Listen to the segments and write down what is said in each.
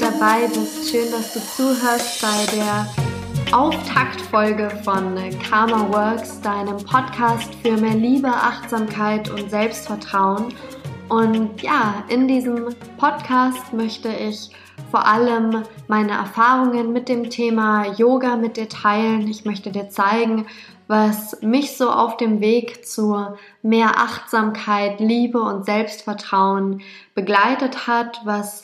dabei bist. Schön, dass du zuhörst bei der Auftaktfolge von Karma Works, deinem Podcast für mehr Liebe, Achtsamkeit und Selbstvertrauen. Und ja, in diesem Podcast möchte ich vor allem meine Erfahrungen mit dem Thema Yoga mit dir teilen. Ich möchte dir zeigen, was mich so auf dem Weg zu mehr Achtsamkeit, Liebe und Selbstvertrauen begleitet hat, was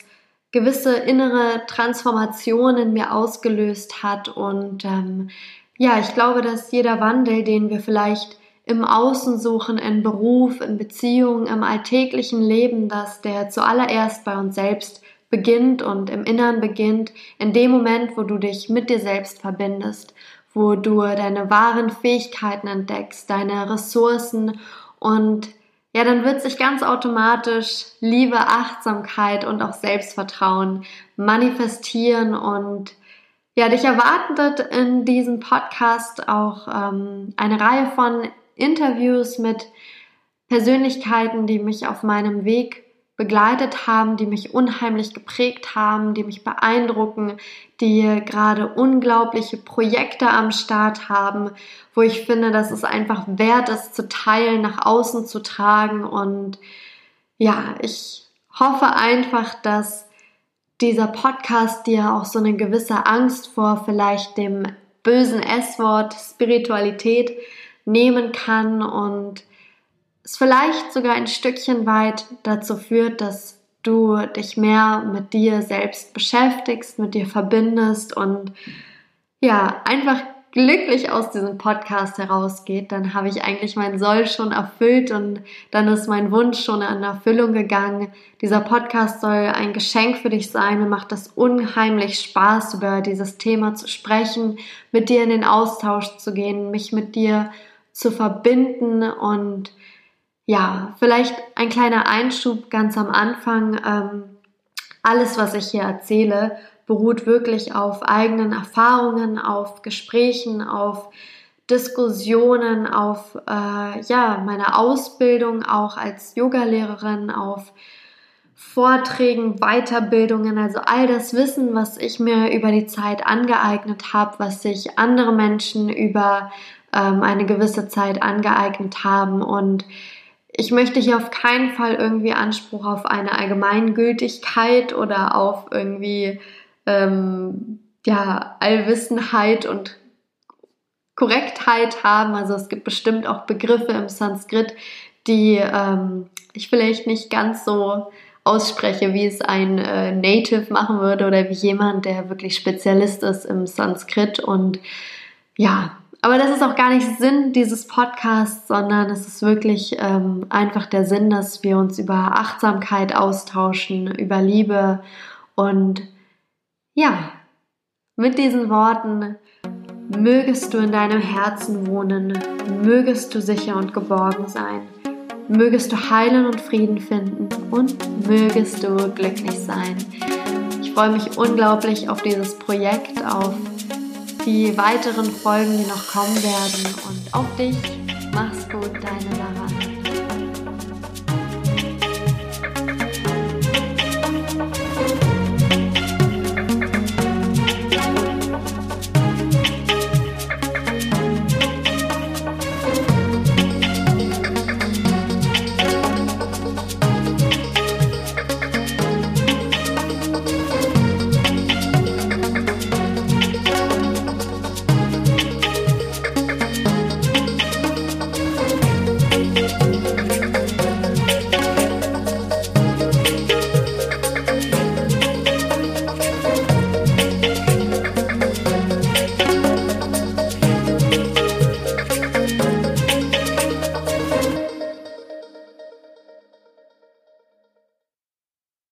gewisse innere Transformationen mir ausgelöst hat. Und ähm, ja, ich glaube, dass jeder Wandel, den wir vielleicht im Außen suchen, in Beruf, in Beziehungen, im alltäglichen Leben, dass der zuallererst bei uns selbst beginnt und im Innern beginnt, in dem Moment, wo du dich mit dir selbst verbindest wo du deine wahren Fähigkeiten entdeckst, deine Ressourcen und ja, dann wird sich ganz automatisch Liebe, Achtsamkeit und auch Selbstvertrauen manifestieren und ja, dich erwartet in diesem Podcast auch ähm, eine Reihe von Interviews mit Persönlichkeiten, die mich auf meinem Weg begleitet haben, die mich unheimlich geprägt haben, die mich beeindrucken, die gerade unglaubliche Projekte am Start haben, wo ich finde, dass es einfach wert ist, zu teilen, nach außen zu tragen. Und ja, ich hoffe einfach, dass dieser Podcast dir auch so eine gewisse Angst vor vielleicht dem bösen S-Wort Spiritualität nehmen kann und es vielleicht sogar ein Stückchen weit dazu führt, dass du dich mehr mit dir selbst beschäftigst, mit dir verbindest und ja, einfach glücklich aus diesem Podcast herausgeht, dann habe ich eigentlich mein Soll schon erfüllt und dann ist mein Wunsch schon in Erfüllung gegangen. Dieser Podcast soll ein Geschenk für dich sein. Mir macht das unheimlich Spaß, über dieses Thema zu sprechen, mit dir in den Austausch zu gehen, mich mit dir zu verbinden und ja, vielleicht ein kleiner Einschub ganz am Anfang. Ähm, alles, was ich hier erzähle, beruht wirklich auf eigenen Erfahrungen, auf Gesprächen, auf Diskussionen, auf äh, ja, meine Ausbildung auch als Yogalehrerin, auf Vorträgen, Weiterbildungen, also all das Wissen, was ich mir über die Zeit angeeignet habe, was sich andere Menschen über ähm, eine gewisse Zeit angeeignet haben und ich möchte hier auf keinen Fall irgendwie Anspruch auf eine Allgemeingültigkeit oder auf irgendwie ähm, ja Allwissenheit und Korrektheit haben. Also es gibt bestimmt auch Begriffe im Sanskrit, die ähm, ich vielleicht nicht ganz so ausspreche, wie es ein äh, Native machen würde oder wie jemand, der wirklich Spezialist ist im Sanskrit. Und ja, aber das ist auch gar nicht Sinn dieses Podcasts, sondern es ist wirklich ähm, einfach der Sinn, dass wir uns über Achtsamkeit austauschen, über Liebe und ja, mit diesen Worten mögest du in deinem Herzen wohnen, mögest du sicher und geborgen sein, mögest du Heilen und Frieden finden und mögest du glücklich sein. Ich freue mich unglaublich auf dieses Projekt, auf die weiteren Folgen, die noch kommen werden. Und auf dich. Mach's gut, deine Lara.